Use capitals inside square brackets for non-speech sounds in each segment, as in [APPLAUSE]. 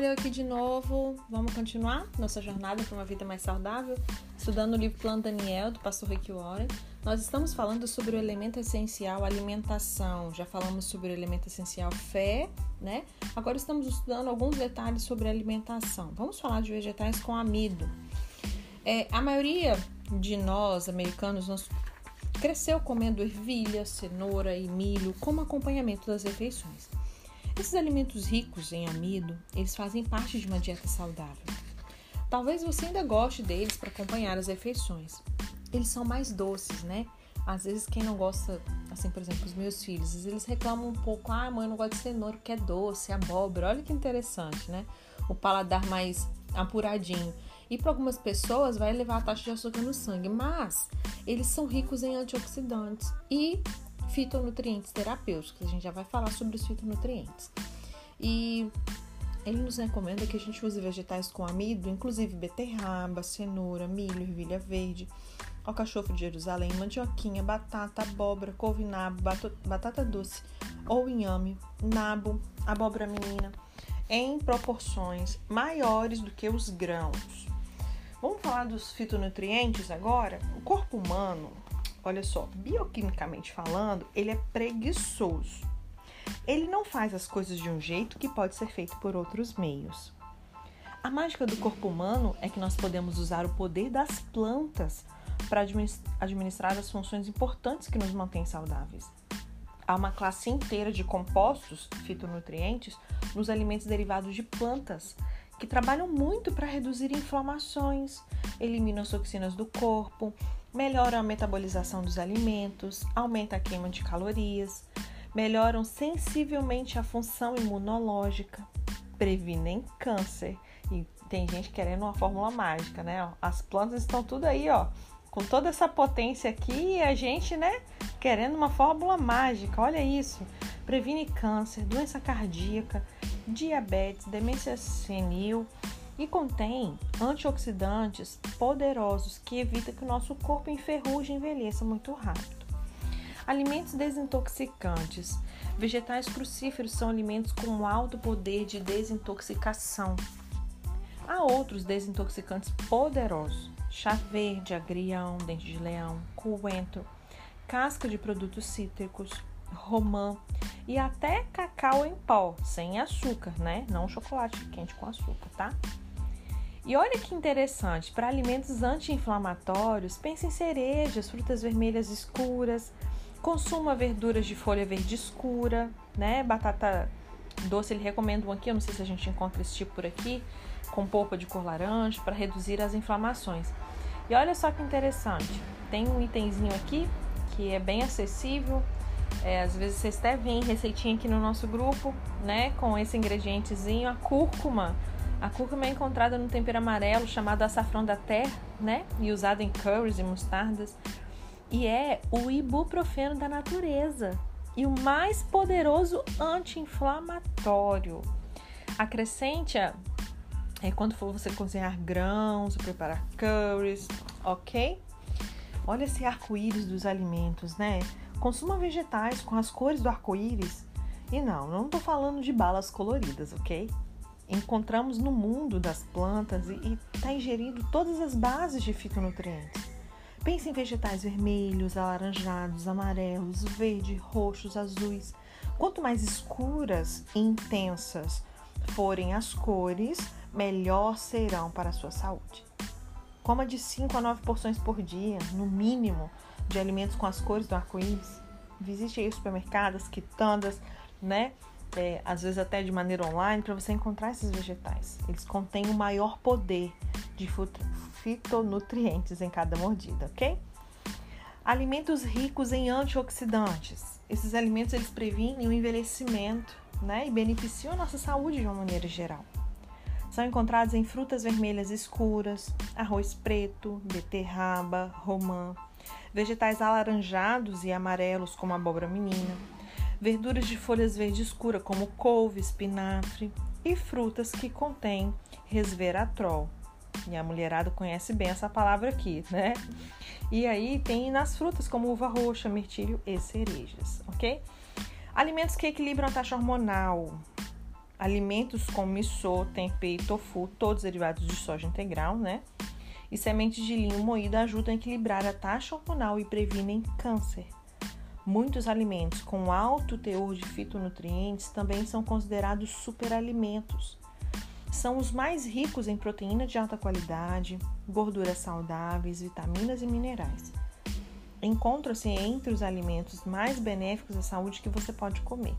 Olha eu aqui de novo. Vamos continuar nossa jornada para uma vida mais saudável, estudando o livro Plano Daniel, do pastor Rick Warren. Nós estamos falando sobre o elemento essencial alimentação. Já falamos sobre o elemento essencial fé, né? Agora estamos estudando alguns detalhes sobre alimentação. Vamos falar de vegetais com amido. É, a maioria de nós, americanos, nós cresceu comendo ervilha, cenoura e milho como acompanhamento das refeições. Esses alimentos ricos em amido, eles fazem parte de uma dieta saudável. Talvez você ainda goste deles para acompanhar as refeições. Eles são mais doces, né? Às vezes quem não gosta, assim, por exemplo, os meus filhos, eles reclamam um pouco, ah, mãe, eu não gosto de cenoura porque é doce, abóbora. Olha que interessante, né? O paladar mais apuradinho. E para algumas pessoas vai elevar a taxa de açúcar no sangue, mas eles são ricos em antioxidantes e fitonutrientes terapêuticos. A gente já vai falar sobre os fitonutrientes. E ele nos recomenda que a gente use vegetais com amido, inclusive beterraba, cenoura, milho, ervilha verde, alcachofo de Jerusalém, mandioquinha, batata, abóbora, couve-nabo, batata doce ou inhame, nabo, abóbora menina, em proporções maiores do que os grãos. Vamos falar dos fitonutrientes agora? O corpo humano olha só, bioquimicamente falando, ele é preguiçoso. Ele não faz as coisas de um jeito que pode ser feito por outros meios. A mágica do corpo humano é que nós podemos usar o poder das plantas para administrar as funções importantes que nos mantêm saudáveis. Há uma classe inteira de compostos fitonutrientes nos alimentos derivados de plantas que trabalham muito para reduzir inflamações, eliminam as toxinas do corpo, melhoram a metabolização dos alimentos, aumenta a queima de calorias, melhoram sensivelmente a função imunológica, previnem câncer. E tem gente querendo uma fórmula mágica, né? As plantas estão tudo aí, ó, com toda essa potência aqui e a gente, né, querendo uma fórmula mágica. Olha isso. Previne câncer, doença cardíaca, diabetes, demência senil, e contém antioxidantes poderosos que evitam que o nosso corpo enferruje e envelheça muito rápido. Alimentos desintoxicantes. Vegetais crucíferos são alimentos com alto poder de desintoxicação. Há outros desintoxicantes poderosos: chá verde, agrião, dente de leão, coentro, casca de produtos cítricos, romã e até cacau em pó, sem açúcar, né? Não chocolate quente com açúcar, tá? E olha que interessante, para alimentos anti-inflamatórios, pense em cerejas, frutas vermelhas escuras, consuma verduras de folha verde escura, né? Batata doce, ele recomenda um aqui, eu não sei se a gente encontra esse tipo por aqui, com polpa de cor laranja, para reduzir as inflamações. E olha só que interessante, tem um itemzinho aqui que é bem acessível, é, às vezes vocês até veem receitinha aqui no nosso grupo, né? Com esse ingredientezinho, a cúrcuma. A cúrcuma é encontrada no tempero amarelo chamado açafrão da terra, né? E usada em curries e mostardas. E é o ibuprofeno da natureza e o mais poderoso anti-inflamatório. Acrescente-a é quando for você cozinhar grãos, preparar curries, ok? Olha esse arco-íris dos alimentos, né? Consuma vegetais com as cores do arco-íris. E não, não estou falando de balas coloridas, ok? Encontramos no mundo das plantas e está ingerindo todas as bases de fitonutrientes. Pense em vegetais vermelhos, alaranjados, amarelos, verde, roxos, azuis. Quanto mais escuras e intensas forem as cores, melhor serão para a sua saúde. Coma de 5 a 9 porções por dia, no mínimo, de alimentos com as cores do arco-íris. Visite aí os supermercados, quitandas, né? É, às vezes até de maneira online, para você encontrar esses vegetais. Eles contêm o maior poder de fitonutrientes em cada mordida, ok? Alimentos ricos em antioxidantes. Esses alimentos eles previnem o envelhecimento né, e beneficiam a nossa saúde de uma maneira geral. São encontrados em frutas vermelhas escuras, arroz preto, beterraba, romã, vegetais alaranjados e amarelos como abóbora menina, verduras de folhas verde escura como couve, espinafre e frutas que contêm resveratrol. E a mulherada conhece bem essa palavra aqui, né? E aí tem nas frutas como uva roxa, mirtilo e cerejas, ok? Alimentos que equilibram a taxa hormonal. alimentos como miso, tempeh tofu, todos derivados de soja integral, né? E sementes de linho moída ajudam a equilibrar a taxa hormonal e previnem câncer. Muitos alimentos com alto teor de fitonutrientes também são considerados superalimentos. São os mais ricos em proteína de alta qualidade, gorduras saudáveis, vitaminas e minerais. Encontram-se entre os alimentos mais benéficos à saúde que você pode comer,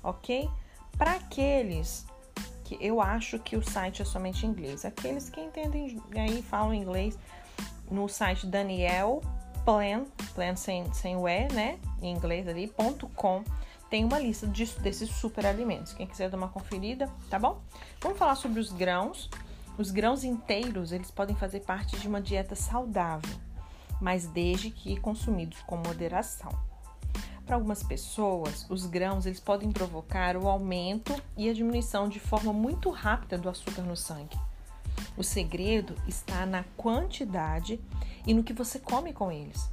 ok? Para aqueles que eu acho que o site é somente em inglês, aqueles que entendem aí falam inglês, no site Daniel Plan, plan sem, sem o E, né? Em inglês ali, ponto .com, tem uma lista de, desses super alimentos. Quem quiser dar uma conferida, tá bom? Vamos falar sobre os grãos. Os grãos inteiros, eles podem fazer parte de uma dieta saudável, mas desde que consumidos com moderação. Para algumas pessoas, os grãos eles podem provocar o aumento e a diminuição de forma muito rápida do açúcar no sangue. O segredo está na quantidade e no que você come com eles.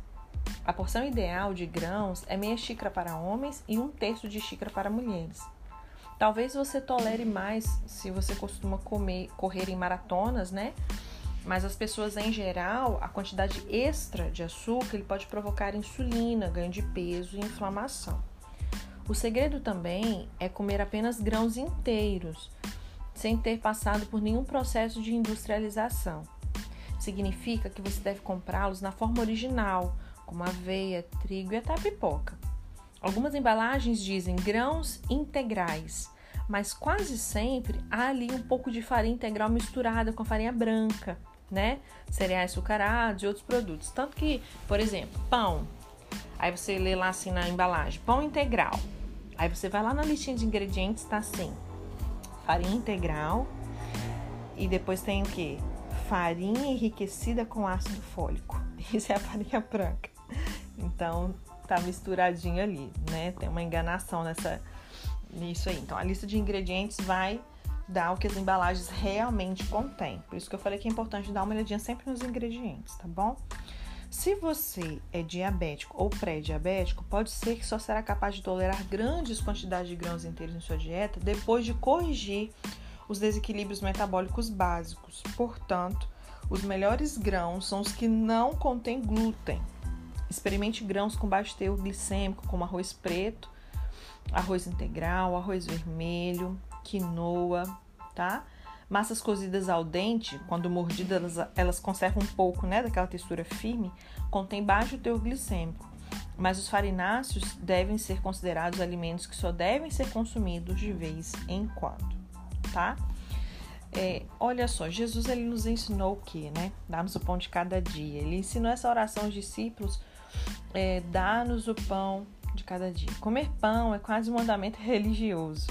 A porção ideal de grãos é meia xícara para homens e um terço de xícara para mulheres. Talvez você tolere mais se você costuma comer, correr em maratonas, né? Mas as pessoas em geral, a quantidade extra de açúcar ele pode provocar insulina, ganho de peso e inflamação. O segredo também é comer apenas grãos inteiros, sem ter passado por nenhum processo de industrialização. Significa que você deve comprá-los na forma original, como aveia, trigo e até pipoca. Algumas embalagens dizem grãos integrais, mas quase sempre há ali um pouco de farinha integral misturada com farinha branca, né? Cereais açucarados e outros produtos. Tanto que, por exemplo, pão. Aí você lê lá assim na embalagem, pão integral. Aí você vai lá na listinha de ingredientes, tá assim: farinha integral e depois tem o que? Farinha enriquecida com ácido fólico. [LAUGHS] Isso é a farinha branca. Então tá misturadinho ali, né? Tem uma enganação nessa nisso aí. Então a lista de ingredientes vai dar o que as embalagens realmente contêm. Por isso que eu falei que é importante dar uma olhadinha sempre nos ingredientes, tá bom? Se você é diabético ou pré-diabético, pode ser que só será capaz de tolerar grandes quantidades de grãos inteiros em sua dieta depois de corrigir os desequilíbrios metabólicos básicos. Portanto, os melhores grãos são os que não contêm glúten. Experimente grãos com baixo teor glicêmico, como arroz preto, arroz integral, arroz vermelho, quinoa, tá? Massas cozidas ao dente, quando mordidas, elas, elas conservam um pouco, né, daquela textura firme, contém baixo teor glicêmico. Mas os farináceos devem ser considerados alimentos que só devem ser consumidos de vez em quando, tá? É, olha só, Jesus ele nos ensinou o que, né? Dá-nos o pão de cada dia. Ele ensinou essa oração aos discípulos, é, dá-nos o pão de cada dia. Comer pão é quase um mandamento religioso.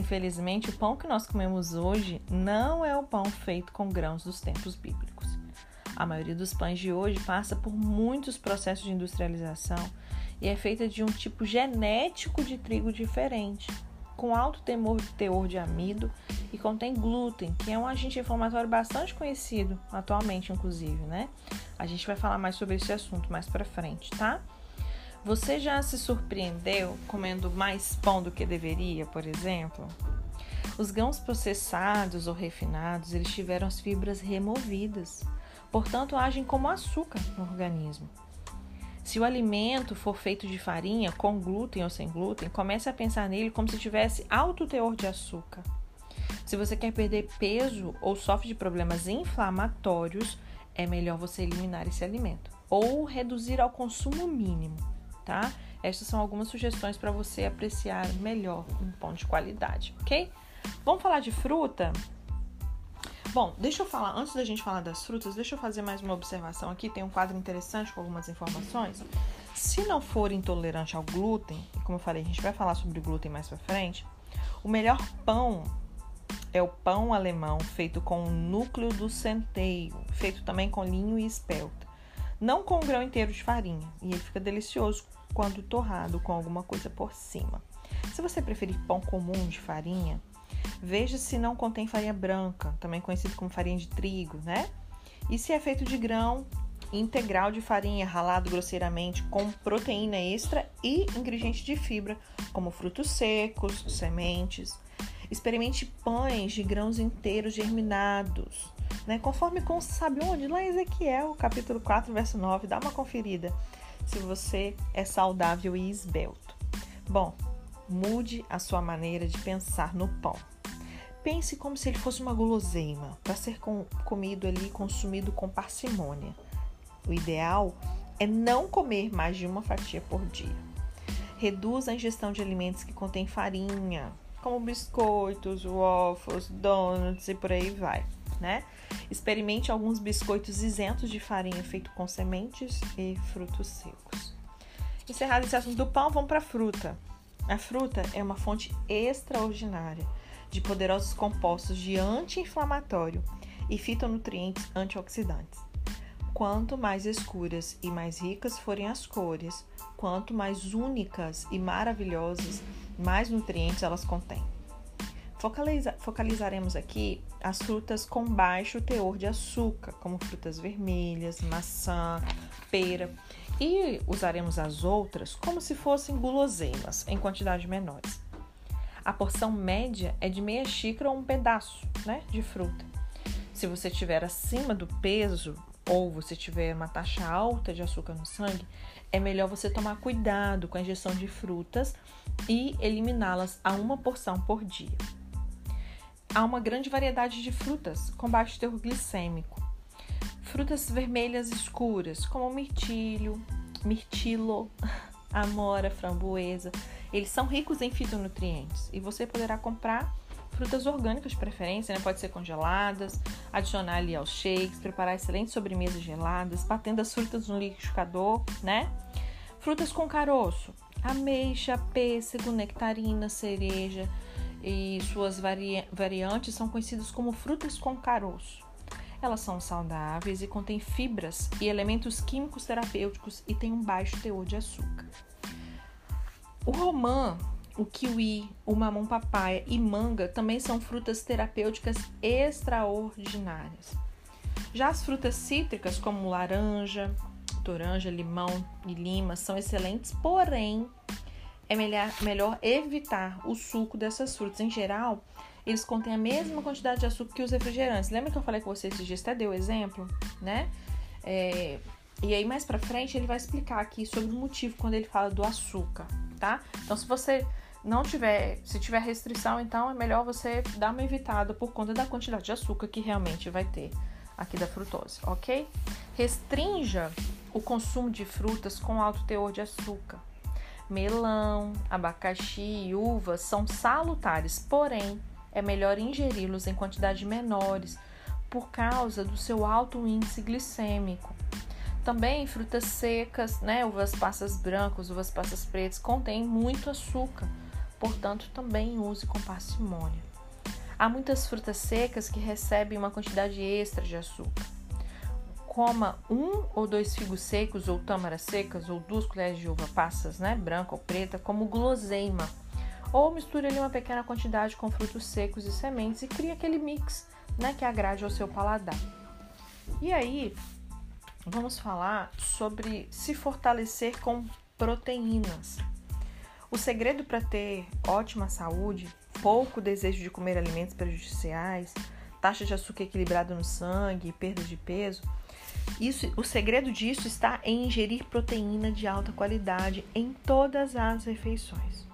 Infelizmente, o pão que nós comemos hoje não é o pão feito com grãos dos tempos bíblicos. A maioria dos pães de hoje passa por muitos processos de industrialização e é feita de um tipo genético de trigo diferente, com alto teor de amido e contém glúten, que é um agente inflamatório bastante conhecido atualmente, inclusive, né? A gente vai falar mais sobre esse assunto mais para frente, tá? Você já se surpreendeu comendo mais pão do que deveria, por exemplo? Os grãos processados ou refinados, eles tiveram as fibras removidas, portanto agem como açúcar no organismo. Se o alimento for feito de farinha, com glúten ou sem glúten, comece a pensar nele como se tivesse alto teor de açúcar. Se você quer perder peso ou sofre de problemas inflamatórios, é melhor você eliminar esse alimento ou reduzir ao consumo mínimo tá? Estas são algumas sugestões para você apreciar melhor um pão de qualidade, ok? Vamos falar de fruta? Bom, deixa eu falar, antes da gente falar das frutas, deixa eu fazer mais uma observação aqui. Tem um quadro interessante com algumas informações. Se não for intolerante ao glúten, e como eu falei, a gente vai falar sobre glúten mais pra frente, o melhor pão é o pão alemão feito com o núcleo do centeio, feito também com linho e espelta. Não com um grão inteiro de farinha, e ele fica delicioso quando torrado com alguma coisa por cima. Se você preferir pão comum de farinha, veja se não contém farinha branca, também conhecido como farinha de trigo, né? E se é feito de grão integral de farinha ralado grosseiramente com proteína extra e ingredientes de fibra, como frutos secos, sementes. Experimente pães de grãos inteiros germinados, né? Conforme com sabe onde? Lá Ezequiel, capítulo 4, verso 9. Dá uma conferida se você é saudável e esbelto. Bom, mude a sua maneira de pensar no pão. Pense como se ele fosse uma guloseima para ser com, comido ali, consumido com parcimônia. O ideal é não comer mais de uma fatia por dia. Reduza a ingestão de alimentos que contêm farinha, como biscoitos, waffles, donuts e por aí vai, né? Experimente alguns biscoitos isentos de farinha feito com sementes e frutos secos. Encerrado esse assunto do pão, vamos para a fruta. A fruta é uma fonte extraordinária de poderosos compostos de anti-inflamatório e fitonutrientes antioxidantes. Quanto mais escuras e mais ricas forem as cores, quanto mais únicas e maravilhosas, mais nutrientes elas contêm. Focaliza focalizaremos aqui as frutas com baixo teor de açúcar, como frutas vermelhas, maçã, pera, e usaremos as outras como se fossem guloseimas em quantidades menores. A porção média é de meia xícara ou um pedaço né, de fruta. Se você estiver acima do peso ou você tiver uma taxa alta de açúcar no sangue, é melhor você tomar cuidado com a ingestão de frutas e eliminá-las a uma porção por dia. Há uma grande variedade de frutas com baixo teor glicêmico. Frutas vermelhas escuras, como mirtilho, mirtilo, [LAUGHS] amora, framboesa, eles são ricos em fitonutrientes e você poderá comprar frutas orgânicas de preferência, né? Pode ser congeladas, adicionar ali aos shakes, preparar excelentes sobremesas geladas, batendo as frutas no liquidificador, né? Frutas com caroço, ameixa, pêssego, nectarina, cereja e suas vari variantes são conhecidas como frutas com caroço. Elas são saudáveis e contêm fibras e elementos químicos terapêuticos e têm um baixo teor de açúcar. O romã, o kiwi, o mamão papaya e manga também são frutas terapêuticas extraordinárias. Já as frutas cítricas, como laranja, toranja, limão e lima, são excelentes, porém é melhor, evitar o suco dessas frutas. Em geral, eles contêm a mesma quantidade de açúcar que os refrigerantes. Lembra que eu falei com vocês esses dias? Até deu exemplo, né? É, e aí, mais pra frente, ele vai explicar aqui sobre o motivo quando ele fala do açúcar, tá? Então, se você não tiver, se tiver restrição, então é melhor você dar uma evitada por conta da quantidade de açúcar que realmente vai ter aqui da frutose, ok? Restrinja o consumo de frutas com alto teor de açúcar. Melão, abacaxi e uvas são salutares, porém é melhor ingeri-los em quantidades menores por causa do seu alto índice glicêmico. Também frutas secas, né, uvas passas brancas, uvas passas pretas, contêm muito açúcar, portanto, também use com parcimônia. Há muitas frutas secas que recebem uma quantidade extra de açúcar. Coma um ou dois figos secos ou tâmaras secas ou duas colheres de uva passas, né, branca ou preta, como guloseima. Ou misture ali uma pequena quantidade com frutos secos e sementes e crie aquele mix, né, que agrade ao seu paladar. E aí, vamos falar sobre se fortalecer com proteínas. O segredo para ter ótima saúde, pouco desejo de comer alimentos prejudiciais, taxa de açúcar equilibrada no sangue, perda de peso, isso, o segredo disso está em ingerir proteína de alta qualidade em todas as refeições.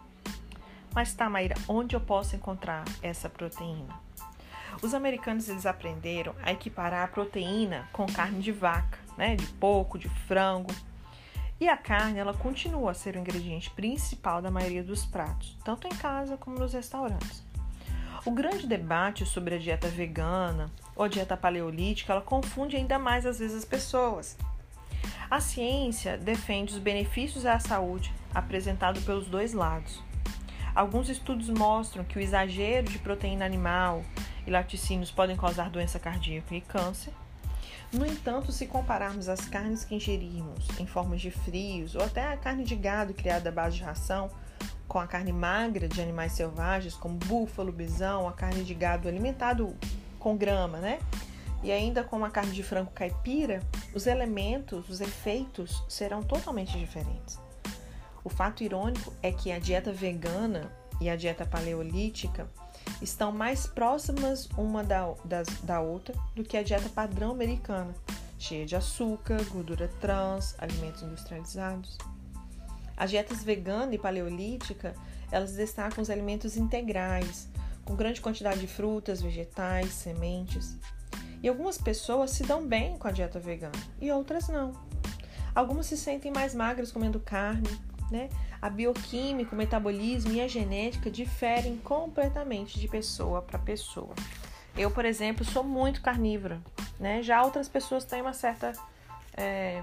Mas tá, Maíra, onde eu posso encontrar essa proteína? Os americanos eles aprenderam a equiparar a proteína com carne de vaca né, de porco, de frango. E a carne, ela continua a ser o ingrediente principal da maioria dos pratos, tanto em casa como nos restaurantes. O grande debate sobre a dieta vegana ou dieta paleolítica, ela confunde ainda mais às vezes as pessoas. A ciência defende os benefícios à saúde apresentados pelos dois lados. Alguns estudos mostram que o exagero de proteína animal e laticínios podem causar doença cardíaca e câncer, no entanto, se compararmos as carnes que ingerimos em formas de frios ou até a carne de gado criada à base de ração com a carne magra de animais selvagens, como búfalo, bisão, a carne de gado alimentado com grama, né? E ainda com a carne de frango caipira, os elementos, os efeitos serão totalmente diferentes. O fato irônico é que a dieta vegana e a dieta paleolítica estão mais próximas uma da, da, da outra do que a dieta padrão americana, cheia de açúcar, gordura trans, alimentos industrializados. As dietas vegana e paleolítica, elas destacam os alimentos integrais, com grande quantidade de frutas, vegetais, sementes. E algumas pessoas se dão bem com a dieta vegana e outras não. Algumas se sentem mais magras comendo carne, né? A bioquímica, o metabolismo e a genética diferem completamente de pessoa para pessoa. Eu, por exemplo, sou muito carnívora, né? Já outras pessoas têm uma certa é,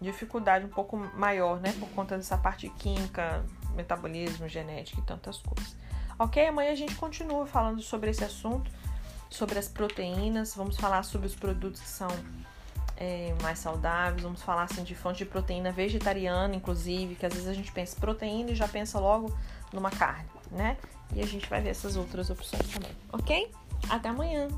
dificuldade um pouco maior, né? Por conta dessa parte química, metabolismo, genética e tantas coisas. Ok? Amanhã a gente continua falando sobre esse assunto, sobre as proteínas. Vamos falar sobre os produtos que são é, mais saudáveis. Vamos falar assim de fonte de proteína vegetariana, inclusive, que às vezes a gente pensa proteína e já pensa logo numa carne, né? E a gente vai ver essas outras opções também, ok? Até amanhã!